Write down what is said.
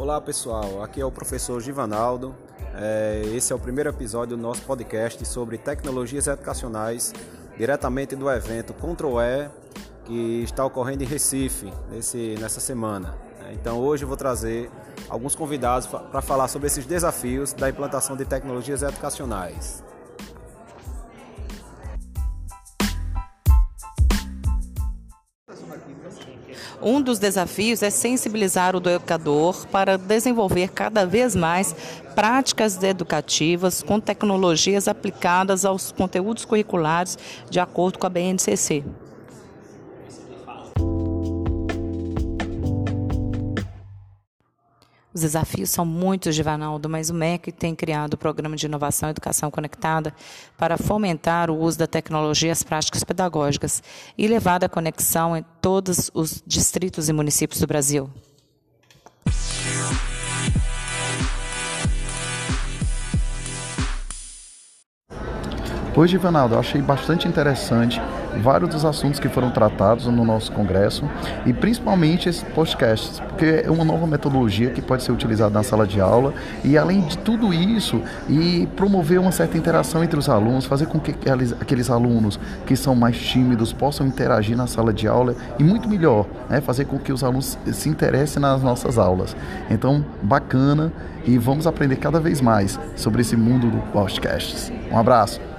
Olá pessoal, aqui é o professor Givanaldo. É, esse é o primeiro episódio do nosso podcast sobre tecnologias educacionais, diretamente do evento Control E, que está ocorrendo em Recife nesse, nessa semana. Então hoje eu vou trazer alguns convidados para falar sobre esses desafios da implantação de tecnologias educacionais. Um dos desafios é sensibilizar o educador para desenvolver cada vez mais práticas educativas com tecnologias aplicadas aos conteúdos curriculares de acordo com a BNCC. Os desafios são muitos, Givanaldo, mas o MEC tem criado o Programa de Inovação e Educação Conectada para fomentar o uso da tecnologia as práticas pedagógicas e levar a conexão em todos os distritos e municípios do Brasil. Hoje, Ivanaldo, eu achei bastante interessante vários dos assuntos que foram tratados no nosso congresso e principalmente esses podcasts, porque é uma nova metodologia que pode ser utilizada na sala de aula e além de tudo isso, e promover uma certa interação entre os alunos, fazer com que aqueles, aqueles alunos que são mais tímidos possam interagir na sala de aula e muito melhor, né, fazer com que os alunos se interessem nas nossas aulas. Então, bacana e vamos aprender cada vez mais sobre esse mundo do podcasts. Um abraço.